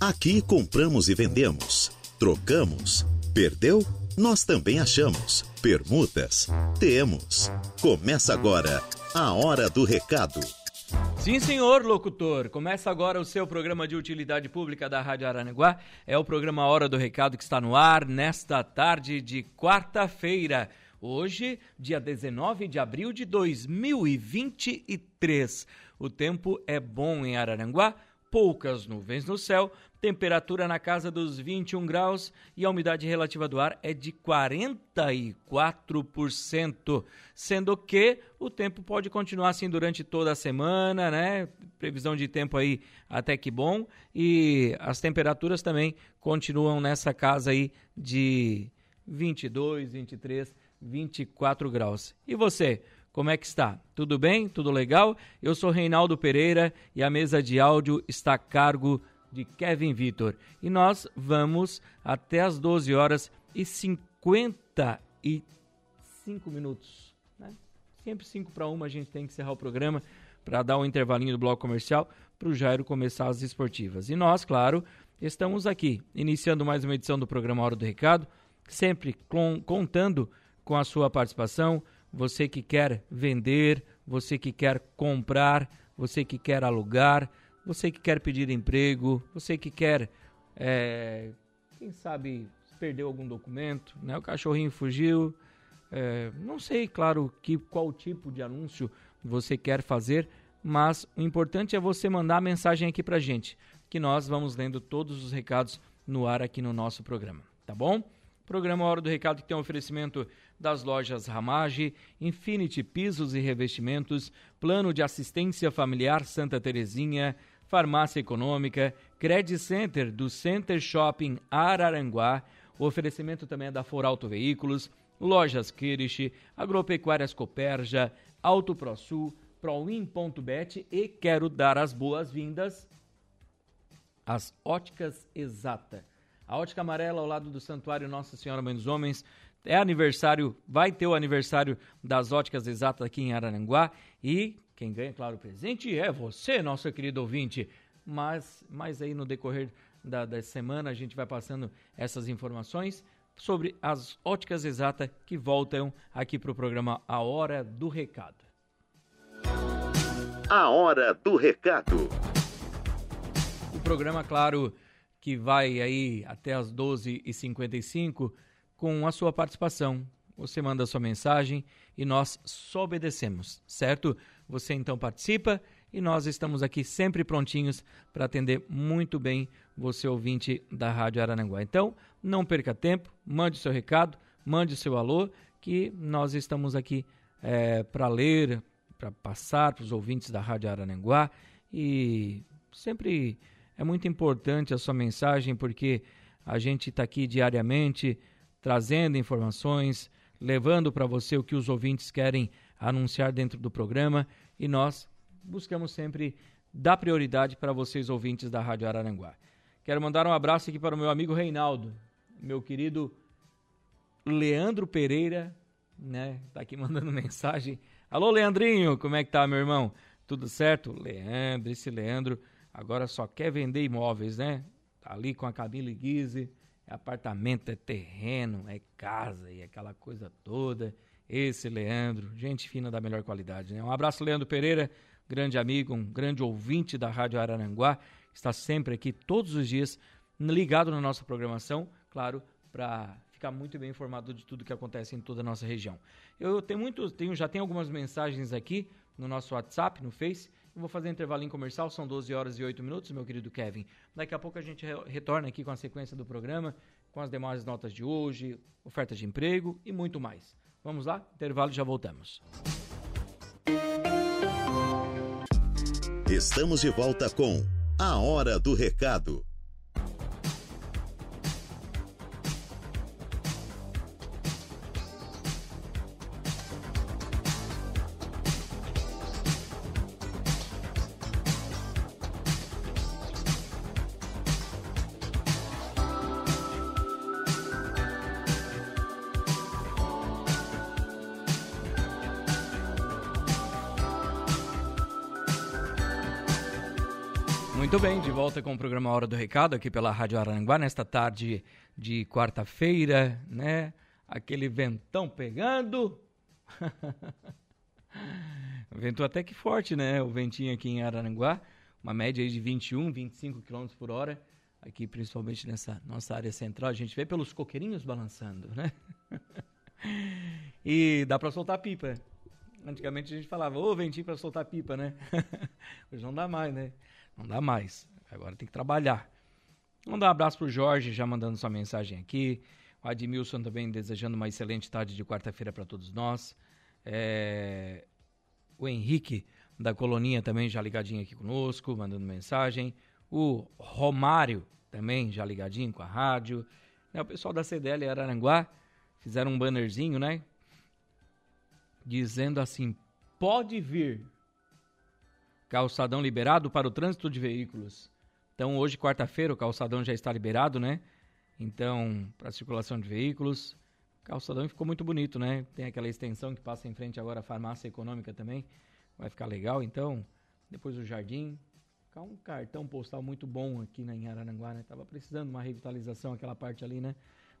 Aqui compramos e vendemos, trocamos, perdeu? Nós também achamos. Permutas? Temos. Começa agora a Hora do Recado. Sim, senhor locutor. Começa agora o seu programa de utilidade pública da Rádio Aranaguá. É o programa Hora do Recado que está no ar nesta tarde de quarta-feira. Hoje, dia 19 de abril de 2023. O tempo é bom em Araranguá, poucas nuvens no céu, temperatura na casa dos 21 graus e a umidade relativa do ar é de 44%, sendo que o tempo pode continuar assim durante toda a semana, né? Previsão de tempo aí até que bom e as temperaturas também continuam nessa casa aí de 22, 23, 24 graus. E você? Como é que está? Tudo bem? Tudo legal? Eu sou Reinaldo Pereira e a mesa de áudio está a cargo de Kevin Vitor. E nós vamos até as 12 horas e 55 minutos. Né? Sempre 5 para 1 a gente tem que encerrar o programa para dar um intervalinho do bloco comercial para o Jairo começar as esportivas. E nós, claro, estamos aqui, iniciando mais uma edição do programa Hora do Recado, sempre com, contando com a sua participação, você que quer vender, você que quer comprar, você que quer alugar, você que quer pedir emprego, você que quer, é, quem sabe, perdeu algum documento, né? O cachorrinho fugiu, é, não sei, claro, que qual tipo de anúncio você quer fazer, mas o importante é você mandar a mensagem aqui pra gente, que nós vamos lendo todos os recados no ar aqui no nosso programa, tá bom? Programa Hora do Recado que tem um oferecimento das lojas Ramage, Infinity Pisos e Revestimentos, Plano de Assistência Familiar Santa Terezinha, Farmácia Econômica, Credit Center do Center Shopping Araranguá, o oferecimento também é da For Auto Veículos, Lojas Kirish, Agropecuárias Coperja, Auto ProSul, Proin.bet e quero dar as boas-vindas às Óticas Exata a Ótica Amarela ao lado do Santuário Nossa Senhora Mãe dos Homens. É aniversário, vai ter o aniversário das óticas exatas aqui em Araranguá. E quem ganha, claro, o presente é você, nosso querido ouvinte. Mas, mas aí no decorrer da, da semana a gente vai passando essas informações sobre as óticas exatas que voltam aqui para o programa A Hora do Recado. A Hora do Recado. O programa, claro, que vai aí até as 12h55 com a sua participação. Você manda a sua mensagem e nós só obedecemos, certo? Você então participa e nós estamos aqui sempre prontinhos para atender muito bem você ouvinte da Rádio Arananguá. Então, não perca tempo, mande seu recado, mande seu alô, que nós estamos aqui é, para ler, para passar para os ouvintes da Rádio Arananguá e sempre é muito importante a sua mensagem porque a gente está aqui diariamente trazendo informações, levando para você o que os ouvintes querem anunciar dentro do programa e nós buscamos sempre dar prioridade para vocês ouvintes da Rádio Araranguá. Quero mandar um abraço aqui para o meu amigo Reinaldo, meu querido Leandro Pereira, né? Tá aqui mandando mensagem. Alô, Leandrinho, como é que tá, meu irmão? Tudo certo? Leandro, esse Leandro agora só quer vender imóveis, né? Tá ali com a Camila Guise, é apartamento, é terreno, é casa e aquela coisa toda. Esse Leandro, gente fina da melhor qualidade, né? Um abraço, Leandro Pereira, grande amigo, um grande ouvinte da Rádio Araranguá, está sempre aqui todos os dias ligado na nossa programação, claro, para ficar muito bem informado de tudo que acontece em toda a nossa região. Eu tenho muitos, tenho, já tenho algumas mensagens aqui no nosso WhatsApp, no Face, vou fazer um intervalinho comercial, são 12 horas e 8 minutos, meu querido Kevin. Daqui a pouco a gente retorna aqui com a sequência do programa, com as demais notas de hoje, ofertas de emprego e muito mais. Vamos lá? Intervalo já voltamos. Estamos de volta com A Hora do Recado. Programa Hora do Recado aqui pela Rádio Aranguá nesta tarde de quarta-feira, né? Aquele ventão pegando. Ventou até que forte, né? O ventinho aqui em Araranguá, uma média aí de 21, 25 km por hora. Aqui, principalmente nessa nossa área central, a gente vê pelos coqueirinhos balançando, né? e dá para soltar pipa. Antigamente a gente falava, ô, ventinho para soltar pipa, né? Hoje não dá mais, né? Não dá mais. Agora tem que trabalhar. Vamos dar um abraço pro Jorge, já mandando sua mensagem aqui. O Admilson também desejando uma excelente tarde de quarta-feira para todos nós. É... O Henrique da Coloninha também já ligadinho aqui conosco, mandando mensagem. O Romário também já ligadinho com a rádio. É, o pessoal da CDL Araranguá fizeram um bannerzinho, né? Dizendo assim: pode vir calçadão liberado para o trânsito de veículos. Então, hoje, quarta-feira, o calçadão já está liberado, né? Então, para circulação de veículos. O calçadão ficou muito bonito, né? Tem aquela extensão que passa em frente agora à farmácia econômica também. Vai ficar legal. Então, depois o jardim. Ficar um cartão postal muito bom aqui na, em Araranguá, né? Tava precisando de uma revitalização aquela parte ali, né?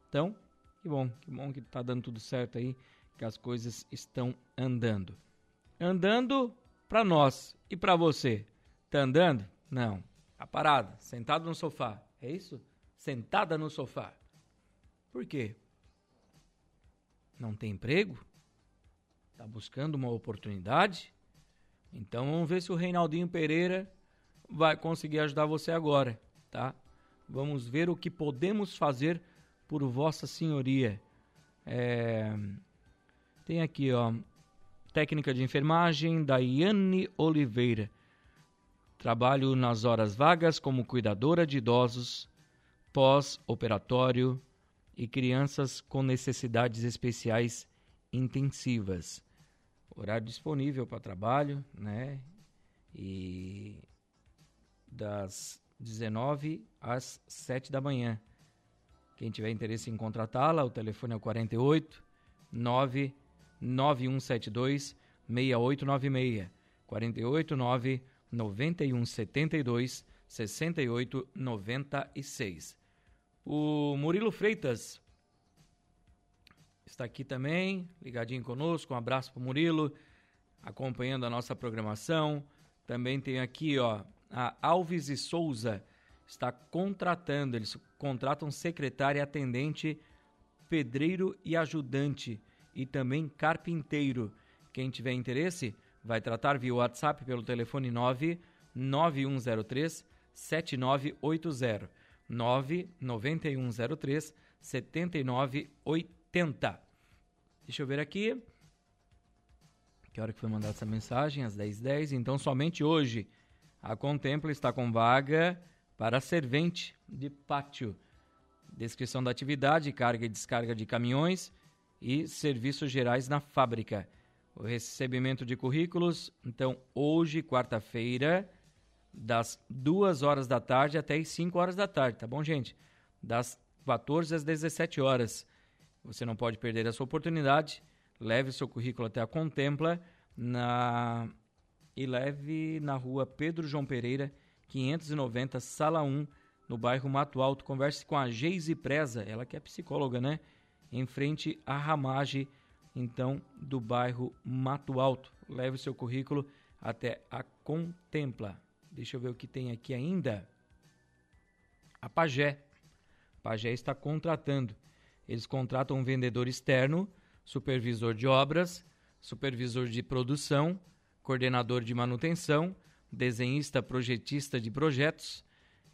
Então, que bom, que bom que tá dando tudo certo aí, que as coisas estão andando. Andando para nós e para você. Tá andando? Não. Tá parado, sentado no sofá. É isso? Sentada no sofá. Por quê? Não tem emprego? Tá buscando uma oportunidade? Então vamos ver se o Reinaldinho Pereira vai conseguir ajudar você agora, tá? Vamos ver o que podemos fazer por Vossa Senhoria. É... Tem aqui, ó, técnica de enfermagem, Daiane Oliveira. Trabalho nas horas vagas como cuidadora de idosos, pós-operatório e crianças com necessidades especiais intensivas. Horário disponível para trabalho, né? E das 19 às 7 da manhã. Quem tiver interesse em contratá-la, o telefone é o 48 9 9172 6896 489 9172 6896. O Murilo Freitas está aqui também, ligadinho conosco. Um abraço para o Murilo, acompanhando a nossa programação. Também tem aqui, ó, a Alves e Souza está contratando, eles contratam secretária, atendente, pedreiro e ajudante e também carpinteiro. Quem tiver interesse, vai tratar via WhatsApp pelo telefone 99103 7980 99103 7980. Deixa eu ver aqui. Que hora que foi mandada essa mensagem? Às 10h10. 10. Então, somente hoje, a Contempla está com vaga para servente de pátio. Descrição da atividade, carga e descarga de caminhões, e serviços gerais na fábrica. O recebimento de currículos, então, hoje, quarta-feira, das 2 horas da tarde até as 5 horas da tarde, tá bom, gente? Das 14 às 17 horas. Você não pode perder essa oportunidade. Leve seu currículo até a Contempla na... e leve na rua Pedro João Pereira, 590, sala 1, no bairro Mato Alto. Converse com a Geise Preza, ela que é psicóloga, né? em frente à ramagem, então, do bairro Mato Alto. Leve seu currículo até a Contempla. Deixa eu ver o que tem aqui ainda. A Pagé. Pagé está contratando. Eles contratam um vendedor externo, supervisor de obras, supervisor de produção, coordenador de manutenção, desenhista projetista de projetos,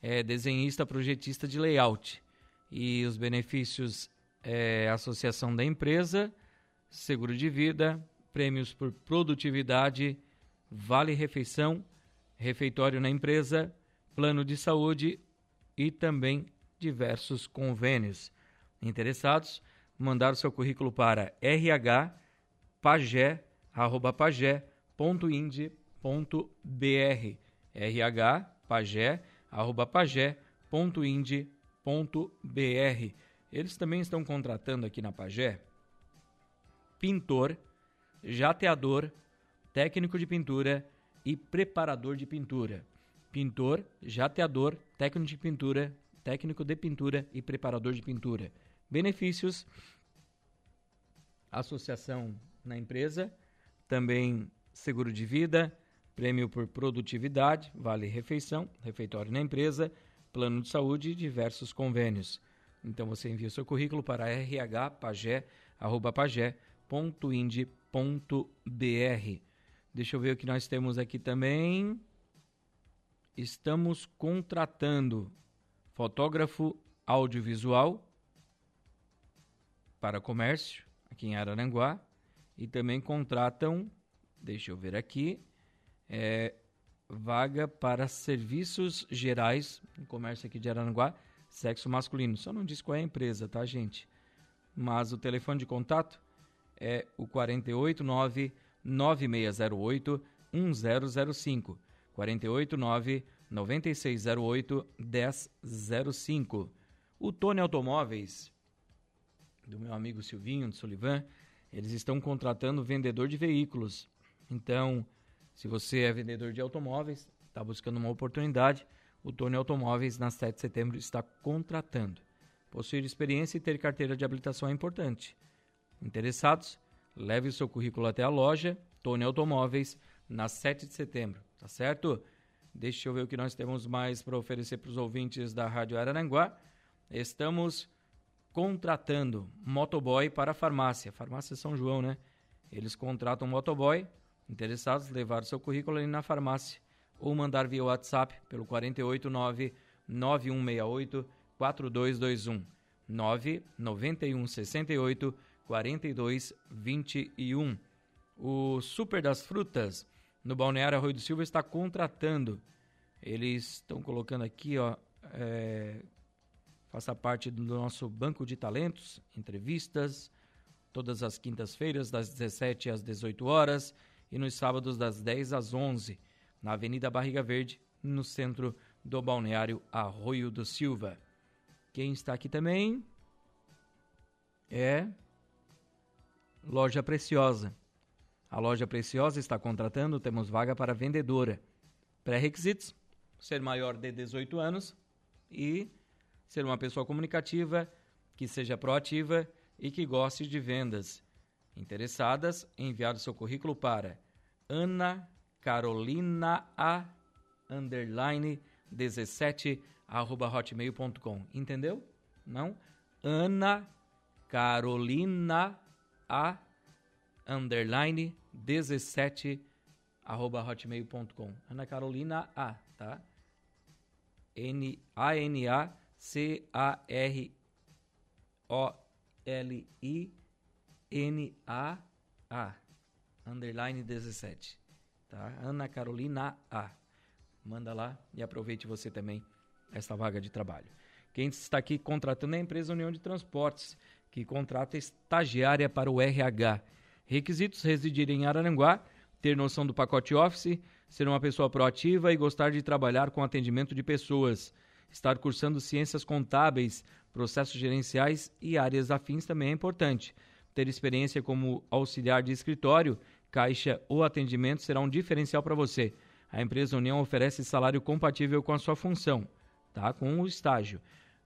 é, desenhista projetista de layout. E os benefícios é, associação da empresa, seguro de vida, prêmios por produtividade, vale refeição, refeitório na empresa, plano de saúde e também diversos convênios. Interessados, mandar o seu currículo para rhpagé.ind.br rhpagé.ind.br eles também estão contratando aqui na Pagé pintor, jateador, técnico de pintura e preparador de pintura. pintor, jateador, técnico de pintura, técnico de pintura e preparador de pintura. Benefícios: associação na empresa, também seguro de vida, prêmio por produtividade, vale refeição, refeitório na empresa, plano de saúde e diversos convênios. Então você envia o seu currículo para rhpagé@pagé.ind.br. Deixa eu ver o que nós temos aqui também. Estamos contratando fotógrafo audiovisual para comércio aqui em Araranguá e também contratam, deixa eu ver aqui, é, vaga para serviços gerais no comércio aqui de Araranguá, sexo masculino. Só não diz qual é a empresa, tá, gente? Mas o telefone de contato é o 489 9608 1005. 489 9608 1005. O Tony Automóveis, do meu amigo Silvinho de Solivan, eles estão contratando vendedor de veículos. Então, se você é vendedor de automóveis, está buscando uma oportunidade, o Tony Automóveis, na 7 de setembro, está contratando. Possuir experiência e ter carteira de habilitação é importante. Interessados? Leve o seu currículo até a loja Tony Automóveis, na 7 de setembro, tá certo? Deixa eu ver o que nós temos mais para oferecer para os ouvintes da Rádio Araranguá. Estamos contratando motoboy para a farmácia. Farmácia São João, né? Eles contratam motoboy. Interessados, levar seu currículo ali na farmácia ou mandar via WhatsApp pelo 489 9168 4221 991 68 42 21. O Super das Frutas no Balneário Arroio do Silva está contratando. Eles estão colocando aqui, ó, é, faça parte do nosso banco de talentos, entrevistas, todas as quintas-feiras, das 17 às 18 horas, e nos sábados, das 10 às 11, na Avenida Barriga Verde, no centro do balneário Arroio do Silva. Quem está aqui também é Loja Preciosa. A Loja Preciosa está contratando, temos vaga para vendedora. Pré-requisitos: ser maior de 18 anos e ser uma pessoa comunicativa, que seja proativa e que goste de vendas. Interessadas, enviar o seu currículo para Ana Carolina A underline 17 arroba hotmail.com. Entendeu? Não? Ana Carolina A underline 17 arroba hotmail.com. Ana Carolina A, tá? N A N A C-A-R-O-L-I-N-A-A, underline 17, tá? Ana Carolina A. Manda lá e aproveite você também esta vaga de trabalho. Quem está aqui contratando é a empresa União de Transportes, que contrata estagiária para o RH. Requisitos: residir em Araranguá, ter noção do pacote Office, ser uma pessoa proativa e gostar de trabalhar com atendimento de pessoas estar cursando ciências contábeis, processos gerenciais e áreas afins também é importante. Ter experiência como auxiliar de escritório, caixa ou atendimento será um diferencial para você. A empresa União oferece salário compatível com a sua função, tá? com o estágio.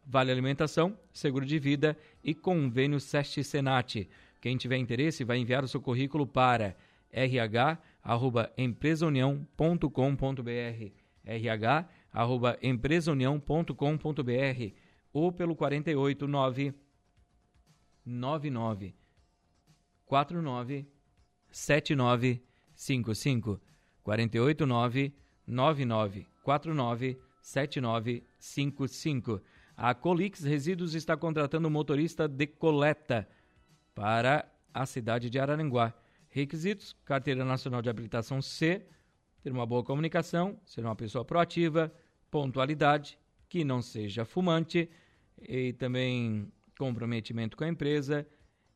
Vale alimentação, seguro de vida e convênio SEST Senat. Quem tiver interesse vai enviar o seu currículo para rh@empresaunião.com.br. RH arroba empresaunião.com.br ou pelo 489 99 49 7955 489 99 49 7955. A Colix Resíduos está contratando motorista de coleta para a cidade de Araranguá. Requisitos: Carteira Nacional de Habilitação C, ter uma boa comunicação, ser uma pessoa proativa, pontualidade, que não seja fumante e também comprometimento com a empresa.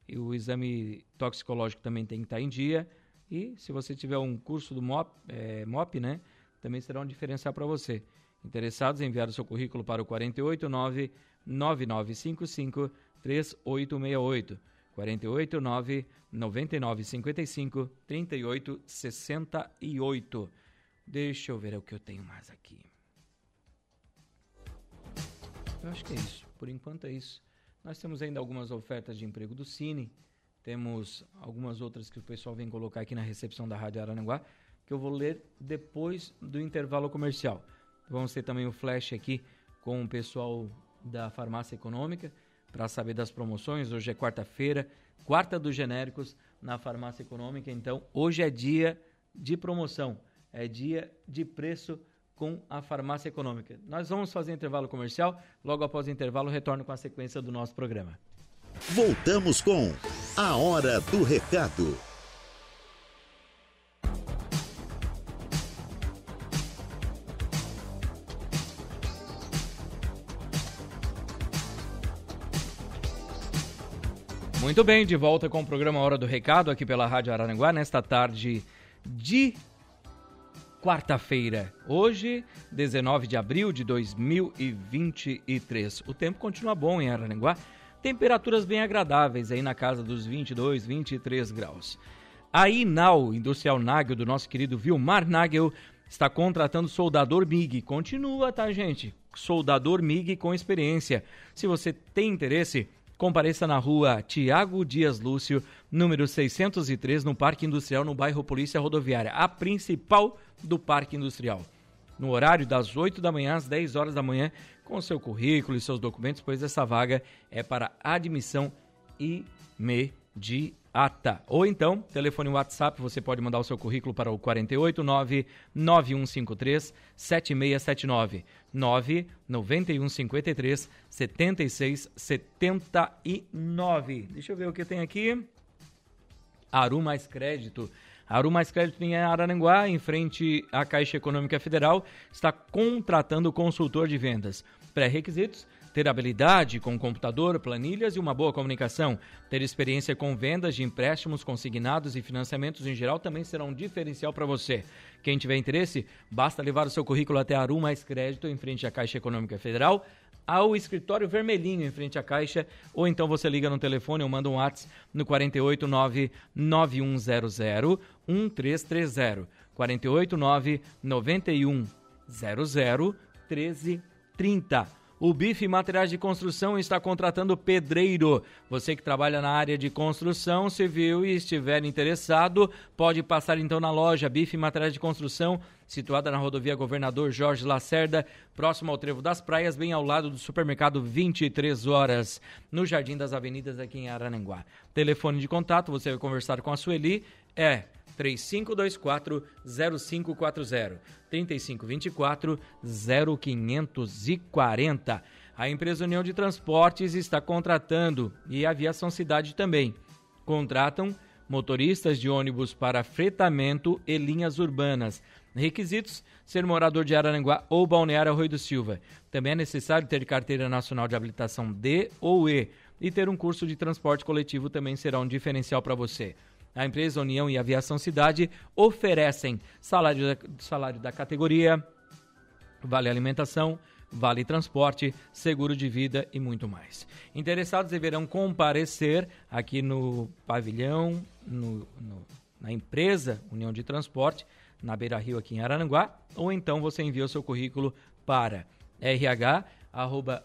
E o exame toxicológico também tem que estar em dia. E se você tiver um curso do MOP, é, MOP né, também será um diferencial para você. Interessados, enviar o seu currículo para o 489 9955 3868. 489 9955 3868. Deixa eu ver o que eu tenho mais aqui. Eu acho que é isso. Por enquanto é isso. Nós temos ainda algumas ofertas de emprego do Cine. Temos algumas outras que o pessoal vem colocar aqui na recepção da Rádio Arananguá, que eu vou ler depois do intervalo comercial. Vamos ter também o flash aqui com o pessoal da Farmácia Econômica para saber das promoções. Hoje é quarta-feira, quarta dos genéricos na Farmácia Econômica. Então, hoje é dia de promoção, é dia de preço com a Farmácia Econômica. Nós vamos fazer intervalo comercial, logo após o intervalo retorno com a sequência do nosso programa. Voltamos com a Hora do Recado. Muito bem, de volta com o programa Hora do Recado aqui pela Rádio Araranguá nesta tarde de quarta-feira. Hoje, 19 de abril de 2023. O tempo continua bom em Araranguá. Temperaturas bem agradáveis aí na casa dos 22, 23 graus. A Inal Industrial Nagel do nosso querido Vilmar Nagel está contratando soldador MIG. Continua, tá, gente? Soldador MIG com experiência. Se você tem interesse, Compareça na rua Tiago Dias Lúcio, número 603, no Parque Industrial, no bairro Polícia Rodoviária, a principal do Parque Industrial. No horário das 8 da manhã às 10 horas da manhã, com seu currículo e seus documentos, pois essa vaga é para admissão imediata ata. Ou então, telefone WhatsApp, você pode mandar o seu currículo para o 489 9153 7679 99153 7679. Deixa eu ver o que tem aqui. Aru Mais Crédito. Aru Mais Crédito em Araranguá, em frente à Caixa Econômica Federal, está contratando consultor de vendas. Pré-requisitos: ter habilidade com computador, planilhas e uma boa comunicação. Ter experiência com vendas de empréstimos consignados e financiamentos em geral também será um diferencial para você. Quem tiver interesse, basta levar o seu currículo até a Arum Mais Crédito, em frente à Caixa Econômica Federal, ao escritório vermelhinho em frente à Caixa, ou então você liga no telefone ou manda um WhatsApp no 489 9100 1330. 489 9100 1330. O Bife Materiais de Construção está contratando pedreiro. Você que trabalha na área de construção civil e estiver interessado, pode passar então na loja Bife Materiais de Construção, situada na rodovia Governador Jorge Lacerda, próximo ao Trevo das Praias, bem ao lado do supermercado 23 horas, no Jardim das Avenidas aqui em Arananguá. Telefone de contato, você vai conversar com a Sueli, é 3524 0540 3524 0540. A empresa União de Transportes está contratando e a Aviação Cidade também. Contratam motoristas de ônibus para fretamento e linhas urbanas. Requisitos: ser morador de Araranguá ou Balneário Arroio do Silva. Também é necessário ter carteira nacional de habilitação D ou E e ter um curso de transporte coletivo também será um diferencial para você. A empresa União e Aviação Cidade oferecem salário da, salário da categoria, vale alimentação, vale transporte, seguro de vida e muito mais. Interessados deverão comparecer aqui no pavilhão, no, no, na empresa União de Transporte, na Beira Rio, aqui em Araranguá, ou então você envia o seu currículo para rh arroba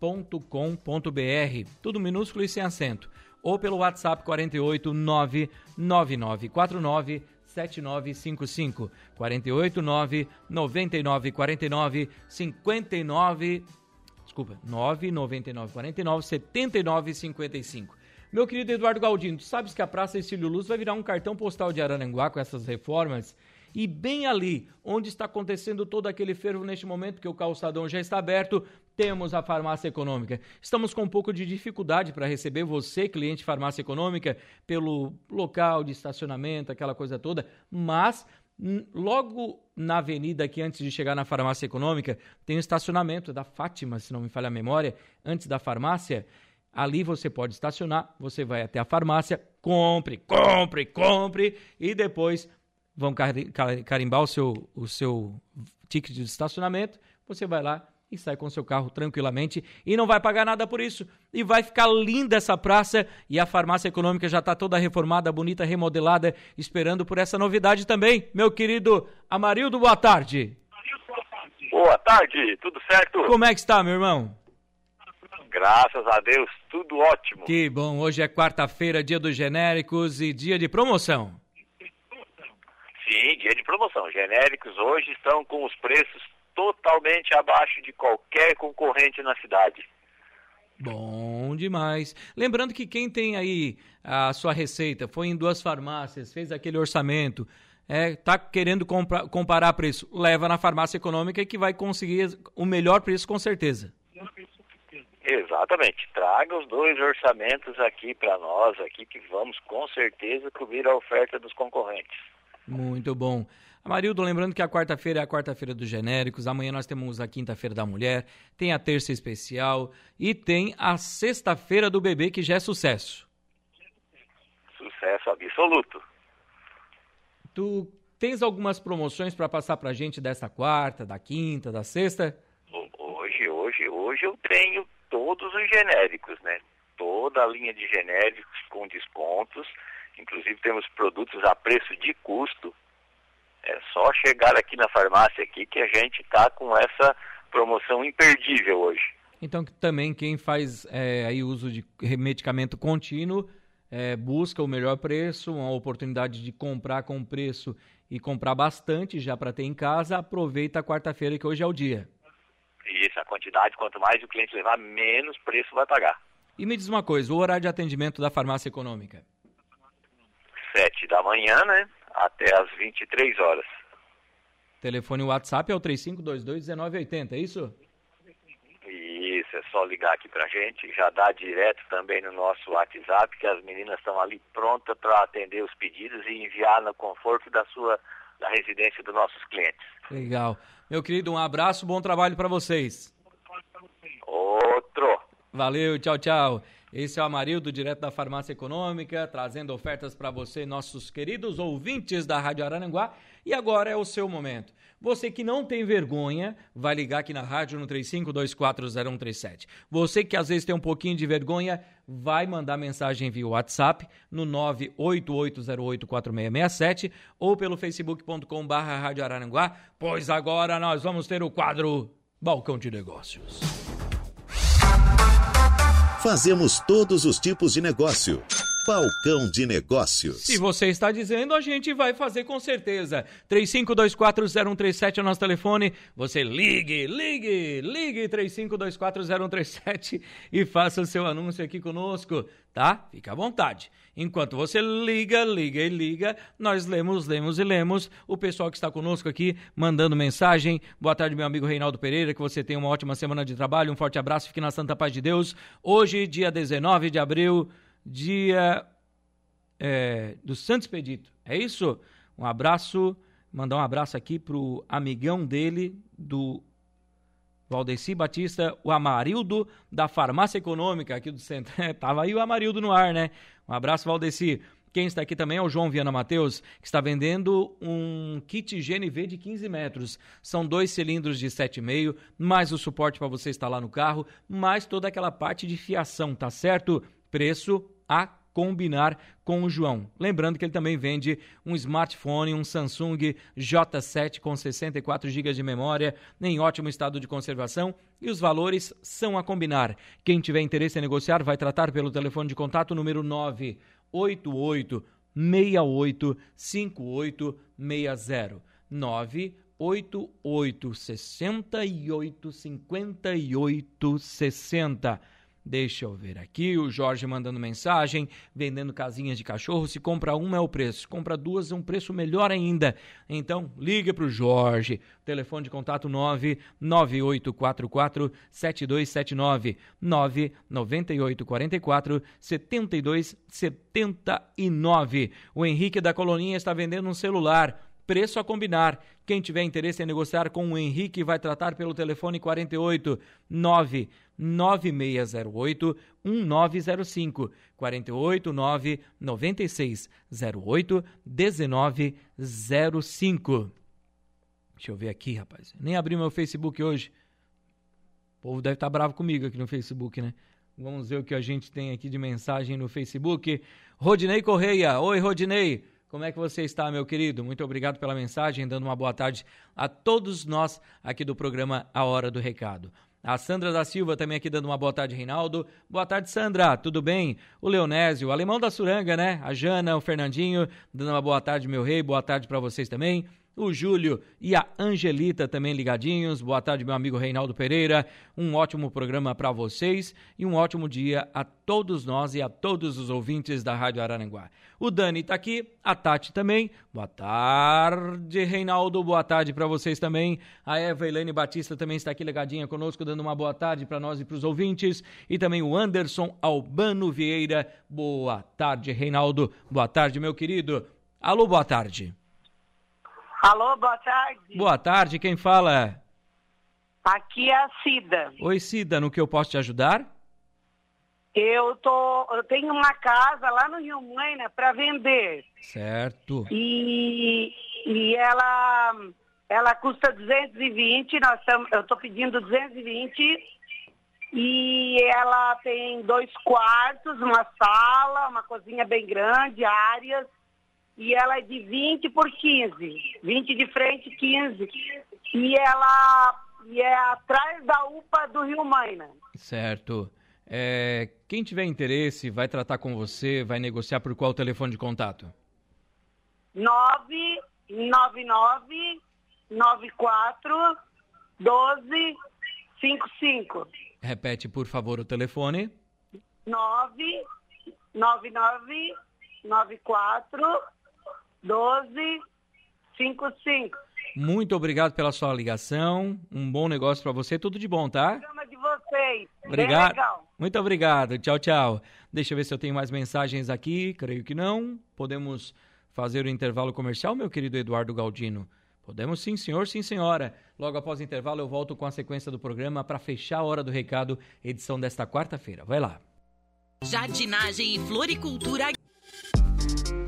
www.radiocultura.com.br, tudo minúsculo e sem acento, ou pelo WhatsApp 48 99949 7955 489 9949 59 desculpa 999 49 79 55 meu querido Eduardo Galdino, tu sabes que a Praça Estilo Luz vai virar um cartão postal de Araranguá com essas reformas? E bem ali, onde está acontecendo todo aquele fervo neste momento, que o calçadão já está aberto, temos a farmácia econômica. Estamos com um pouco de dificuldade para receber você, cliente farmácia econômica, pelo local de estacionamento, aquela coisa toda, mas logo na avenida aqui antes de chegar na farmácia econômica, tem o estacionamento da Fátima, se não me falha a memória, antes da farmácia. Ali você pode estacionar, você vai até a farmácia, compre, compre, compre e depois vão carimbar o seu, o seu ticket de estacionamento, você vai lá e sai com seu carro tranquilamente e não vai pagar nada por isso. E vai ficar linda essa praça e a farmácia econômica já está toda reformada, bonita, remodelada, esperando por essa novidade também. Meu querido Amarildo, boa tarde. Boa tarde, tudo certo? Como é que está, meu irmão? Graças a Deus, tudo ótimo. Que bom, hoje é quarta-feira, dia dos genéricos e dia de promoção. Sim, dia de promoção. Genéricos hoje estão com os preços totalmente abaixo de qualquer concorrente na cidade. Bom demais. Lembrando que quem tem aí a sua receita, foi em duas farmácias, fez aquele orçamento, é, tá querendo comprar, comparar preço, leva na farmácia econômica que vai conseguir o melhor preço com certeza. Exatamente. Traga os dois orçamentos aqui para nós, aqui que vamos com certeza cobrir a oferta dos concorrentes. Muito bom. Amarildo, lembrando que a quarta-feira é a quarta-feira dos genéricos, amanhã nós temos a quinta-feira da mulher, tem a terça especial e tem a sexta-feira do bebê, que já é sucesso. Sucesso absoluto. Tu tens algumas promoções para passar para a gente desta quarta, da quinta, da sexta? Hoje, hoje, hoje eu tenho todos os genéricos, né? Toda a linha de genéricos com descontos. Inclusive temos produtos a preço de custo é só chegar aqui na farmácia aqui que a gente está com essa promoção imperdível hoje. Então também quem faz é, aí uso de medicamento contínuo é, busca o melhor preço, uma oportunidade de comprar com preço e comprar bastante já para ter em casa, aproveita a quarta-feira que hoje é o dia. Isso, a quantidade, quanto mais o cliente levar, menos preço vai pagar. E me diz uma coisa, o horário de atendimento da farmácia econômica? Sete da manhã, né? até às 23 horas. Telefone WhatsApp é o 3522-1980, é isso? Isso, é só ligar aqui pra gente, já dá direto também no nosso WhatsApp, que as meninas estão ali prontas para atender os pedidos e enviar no conforto da sua da residência dos nossos clientes. Legal. Meu querido, um abraço, bom trabalho para vocês. Outro. Valeu, tchau, tchau. Esse é o Amarildo, direto da Farmácia Econômica, trazendo ofertas para você, nossos queridos ouvintes da Rádio Araranguá. E agora é o seu momento. Você que não tem vergonha, vai ligar aqui na rádio no 35240137. Você que às vezes tem um pouquinho de vergonha, vai mandar mensagem via WhatsApp no 988084667 ou pelo facebook.com.br Rádio Araranguá, pois agora nós vamos ter o quadro Balcão de Negócios. Fazemos todos os tipos de negócio. Balcão de Negócios. Se você está dizendo, a gente vai fazer com certeza. 35240137 é o nosso telefone. Você ligue, ligue, ligue 35240137 e faça o seu anúncio aqui conosco, tá? Fique à vontade. Enquanto você liga, liga e liga, nós lemos, lemos e lemos. O pessoal que está conosco aqui mandando mensagem. Boa tarde, meu amigo Reinaldo Pereira. Que você tenha uma ótima semana de trabalho. Um forte abraço. Fique na Santa Paz de Deus. Hoje, dia 19 de abril, dia é, do Santo Expedito. É isso? Um abraço. Mandar um abraço aqui pro amigão dele, do Valdeci Batista, o Amarildo da Farmácia Econômica aqui do centro. tava aí o Amarildo no ar, né? Um abraço, Valdeci. Quem está aqui também é o João Viana Mateus, que está vendendo um kit GNV de 15 metros. São dois cilindros de 7,5, mais o suporte para você instalar no carro, mais toda aquela parte de fiação, tá certo? Preço a combinar com o João. Lembrando que ele também vende um smartphone, um Samsung J7 com 64 GB de memória, em ótimo estado de conservação e os valores são a combinar. Quem tiver interesse em negociar vai tratar pelo telefone de contato número 988 68 5860 988 68 58 60 Deixa eu ver aqui, o Jorge mandando mensagem, vendendo casinhas de cachorro, se compra uma é o preço, compra duas é um preço melhor ainda. Então, liga para o Jorge, telefone de contato 99844 7279 99844 7279. O Henrique da Coloninha está vendendo um celular preço a combinar. Quem tiver interesse em negociar com o Henrique vai tratar pelo telefone 48 9 9608 1905 48 9 96 08 1905. Deixa eu ver aqui, rapaz. Nem abri meu Facebook hoje. O povo deve estar tá bravo comigo aqui no Facebook, né? Vamos ver o que a gente tem aqui de mensagem no Facebook. Rodinei Correia. Oi, Rodinei. Como é que você está, meu querido? Muito obrigado pela mensagem, dando uma boa tarde a todos nós aqui do programa A Hora do Recado. A Sandra da Silva também aqui dando uma boa tarde, Reinaldo. Boa tarde, Sandra. Tudo bem? O Leonésio, o alemão da Suranga, né? A Jana, o Fernandinho, dando uma boa tarde, meu rei. Boa tarde para vocês também o Júlio e a Angelita também ligadinhos. Boa tarde, meu amigo Reinaldo Pereira. Um ótimo programa para vocês e um ótimo dia a todos nós e a todos os ouvintes da Rádio Araranguá. O Dani está aqui, a Tati também. Boa tarde, Reinaldo. Boa tarde para vocês também. A Eva Batista também está aqui ligadinha conosco, dando uma boa tarde para nós e para os ouvintes. E também o Anderson Albano Vieira. Boa tarde, Reinaldo. Boa tarde, meu querido. Alô, boa tarde. Alô, boa tarde. Boa tarde, quem fala? Aqui é a Cida. Oi, Cida, no que eu posso te ajudar? Eu tô, eu tenho uma casa lá no Rio Mãe, né, para vender. Certo. E, e ela ela custa 220, nós estamos, eu tô pedindo 220 e ela tem dois quartos, uma sala, uma cozinha bem grande, áreas e ela é de 20 por 15. 20 de frente, 15. E ela e é atrás da UPA do Rio Maina. Certo. É, quem tiver interesse vai tratar com você, vai negociar por qual telefone de contato? 999 94 12 55. Repete, por favor, o telefone. 999 94 1255. Muito obrigado pela sua ligação. Um bom negócio para você. Tudo de bom, tá? Programa de vocês. Obrigado. Muito obrigado. Tchau, tchau. Deixa eu ver se eu tenho mais mensagens aqui. Creio que não. Podemos fazer o intervalo comercial, meu querido Eduardo Galdino? Podemos sim, senhor, sim, senhora. Logo após o intervalo, eu volto com a sequência do programa para fechar a hora do recado, edição desta quarta-feira. Vai lá. Jardinagem e floricultura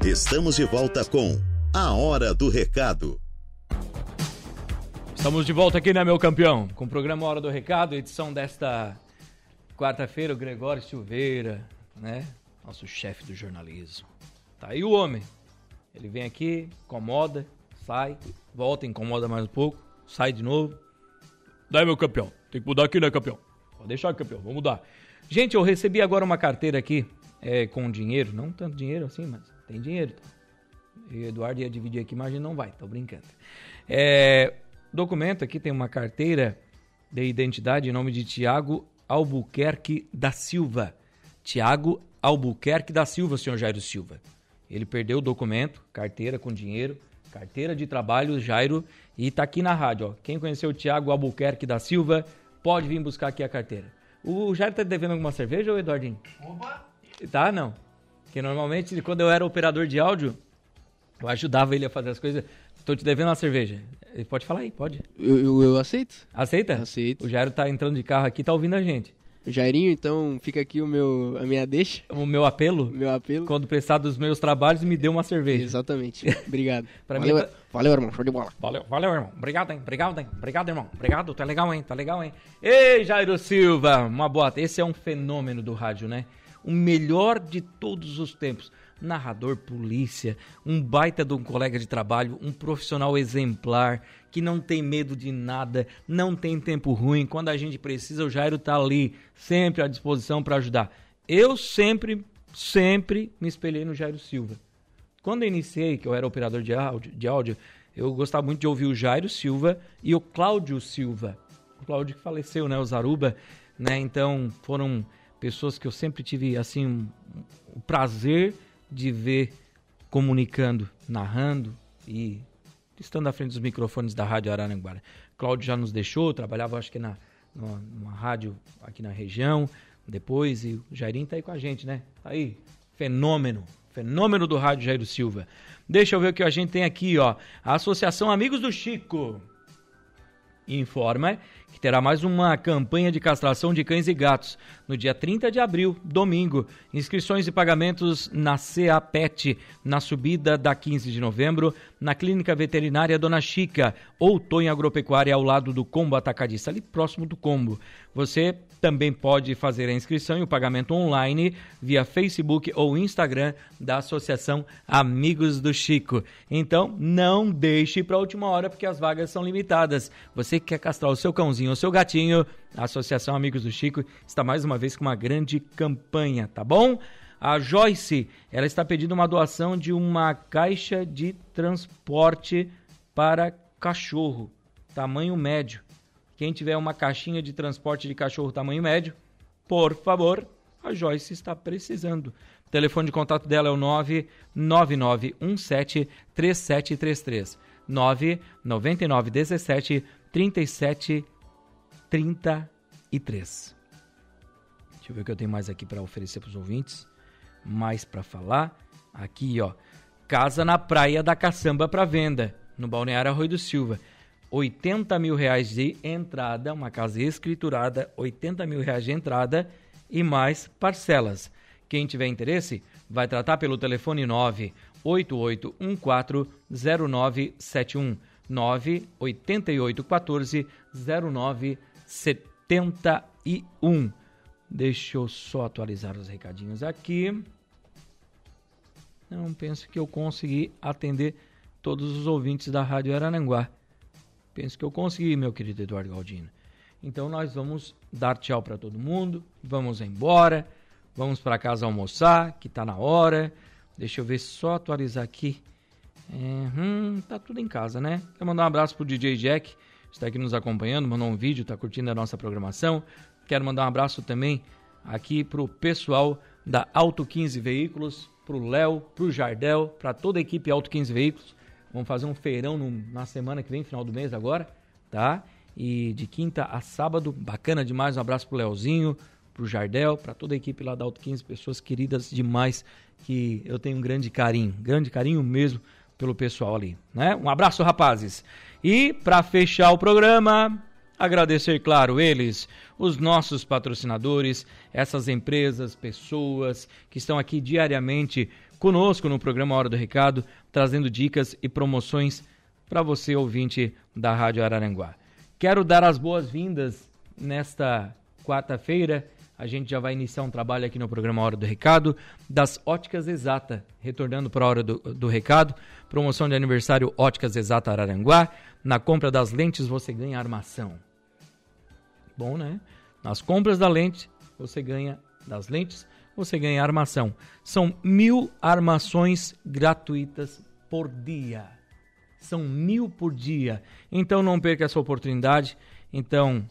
Estamos de volta com A Hora do Recado. Estamos de volta aqui, né, meu campeão? Com o programa Hora do Recado, edição desta quarta-feira, o Gregório Silveira, né? Nosso chefe do jornalismo. Tá aí o homem. Ele vem aqui, incomoda, sai, volta, incomoda mais um pouco, sai de novo. Daí, meu campeão. Tem que mudar aqui, né, campeão? Pode deixar, campeão. Vamos mudar. Gente, eu recebi agora uma carteira aqui é, com dinheiro. Não tanto dinheiro assim, mas tem dinheiro. Tá? E o Eduardo ia dividir aqui, mas não vai, tô brincando. É, documento aqui tem uma carteira de identidade em nome de Tiago Albuquerque da Silva. Tiago Albuquerque da Silva, senhor Jairo Silva. Ele perdeu o documento, carteira com dinheiro, carteira de trabalho, Jairo, e tá aqui na rádio, ó. Quem conheceu o Tiago Albuquerque da Silva, pode vir buscar aqui a carteira. O Jairo tá devendo alguma cerveja ou Eduardinho? Opa! Tá, não. Porque normalmente, quando eu era operador de áudio, eu ajudava ele a fazer as coisas. Tô te devendo uma cerveja. Ele pode falar aí, pode. Eu, eu, eu aceito. Aceita? Aceito. O Jairo tá entrando de carro aqui, tá ouvindo a gente. Jairinho, então fica aqui o meu, a minha deixa. O meu apelo? Meu apelo. Quando precisar dos meus trabalhos, me dê uma cerveja. Exatamente. Obrigado. valeu, mim, tá... valeu, irmão. Show de bola. Valeu, valeu, irmão. Obrigado, hein? Obrigado, hein? Obrigado, irmão. Obrigado. Tá legal, hein? Tá legal, hein? Ei, Jairo Silva. Uma boa. Esse é um fenômeno do rádio, né? O melhor de todos os tempos narrador polícia, um baita de um colega de trabalho, um profissional exemplar, que não tem medo de nada, não tem tempo ruim. Quando a gente precisa, o Jairo tá ali, sempre à disposição para ajudar. Eu sempre, sempre me espelhei no Jairo Silva. Quando eu iniciei, que eu era operador de áudio, de áudio eu gostava muito de ouvir o Jairo Silva e o Cláudio Silva. O Cláudio que faleceu, né? O Zaruba, né? Então foram pessoas que eu sempre tive assim o prazer de ver comunicando, narrando e estando à frente dos microfones da Rádio Araranguara. Cláudio já nos deixou, trabalhava acho que na numa, numa rádio aqui na região, depois e o Jairinho tá aí com a gente, né? Tá aí, fenômeno, fenômeno do rádio Jairo Silva. Deixa eu ver o que a gente tem aqui, ó. A Associação Amigos do Chico informa que terá mais uma campanha de castração de cães e gatos no dia 30 de abril, domingo. Inscrições e pagamentos na CAPET, na subida da 15 de novembro, na Clínica Veterinária Dona Chica ou Tonha Agropecuária ao lado do Combo Atacadista, ali próximo do Combo. Você também pode fazer a inscrição e o pagamento online via Facebook ou Instagram da Associação Amigos do Chico. Então, não deixe para a última hora porque as vagas são limitadas. Você que quer castrar o seu cãozinho ou seu gatinho, a Associação Amigos do Chico está mais uma vez com uma grande campanha, tá bom? A Joyce, ela está pedindo uma doação de uma caixa de transporte para cachorro, tamanho médio. Quem tiver uma caixinha de transporte de cachorro tamanho médio, por favor, a Joyce está precisando. O telefone de contato dela é o 99917 3733. 99917 3733. Deixa eu ver o que eu tenho mais aqui para oferecer para os ouvintes. Mais para falar. Aqui, ó. Casa na Praia da Caçamba para venda, no Balneário Arroio do Silva. 80 mil reais de entrada, uma casa escriturada, 80 mil reais de entrada e mais parcelas. Quem tiver interesse, vai tratar pelo telefone 988140971 988140971. Deixa eu só atualizar os recadinhos aqui. Não penso que eu consegui atender todos os ouvintes da Rádio Arananguá. Penso que eu consegui, meu querido Eduardo Galdino. Então nós vamos dar tchau para todo mundo, vamos embora, vamos para casa almoçar, que está na hora. Deixa eu ver só atualizar aqui. É, hum, tá tudo em casa, né? Quero mandar um abraço pro DJ Jack, está aqui nos acompanhando, mandou um vídeo, tá curtindo a nossa programação. Quero mandar um abraço também aqui pro pessoal da Auto 15 Veículos, pro Léo, pro Jardel, para toda a equipe Auto 15 Veículos. Vamos fazer um feirão na semana que vem, final do mês agora, tá? E de quinta a sábado, bacana demais. Um abraço pro Leozinho, pro Jardel, para toda a equipe lá da Auto 15, pessoas queridas demais que eu tenho um grande carinho, grande carinho mesmo pelo pessoal ali, né? Um abraço, rapazes. E para fechar o programa, agradecer, claro, eles, os nossos patrocinadores, essas empresas, pessoas que estão aqui diariamente conosco no programa Hora do Recado, trazendo dicas e promoções para você, ouvinte da Rádio Araranguá. Quero dar as boas-vindas nesta quarta-feira. A gente já vai iniciar um trabalho aqui no programa Hora do Recado, das Óticas Exata, retornando para a Hora do, do Recado. Promoção de aniversário Óticas Exata Araranguá. Na compra das lentes você ganha armação. Bom, né? Nas compras da lente você ganha das lentes você ganha armação. São mil armações gratuitas por dia. São mil por dia. Então não perca essa oportunidade. Então,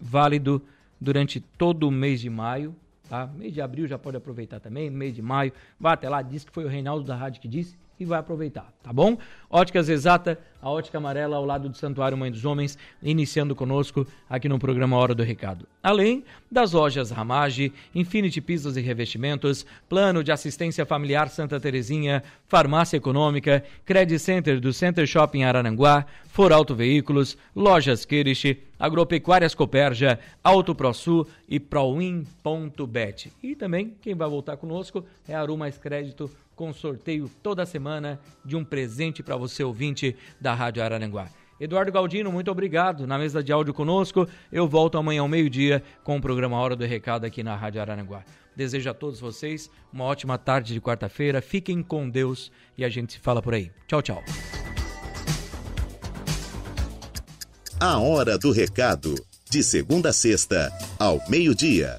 válido durante todo o mês de maio. Tá? Mês de abril já pode aproveitar também, mês de maio. Vá até lá, diz que foi o Reinaldo da Rádio que disse e vai aproveitar, tá bom? Óticas Exata, a ótica amarela ao lado do Santuário Mãe dos Homens, iniciando conosco aqui no programa Hora do Recado. Além das lojas Ramage, Infinity Pisos e Revestimentos, Plano de Assistência Familiar Santa Terezinha, Farmácia Econômica, Credit Center do Center Shopping Arananguá, For Auto Veículos, Lojas Kirish, Agropecuárias Coperja, Auto ProSul e Proin.bet. E também quem vai voltar conosco é Aru Mais Crédito, com sorteio toda semana de um presente para você ouvinte da Rádio Araranguá. Eduardo Galdino, muito obrigado na mesa de áudio conosco. Eu volto amanhã ao meio-dia com o programa Hora do Recado aqui na Rádio Araranguá. Desejo a todos vocês uma ótima tarde de quarta-feira. Fiquem com Deus e a gente se fala por aí. Tchau, tchau. A Hora do Recado, de segunda a sexta, ao meio-dia.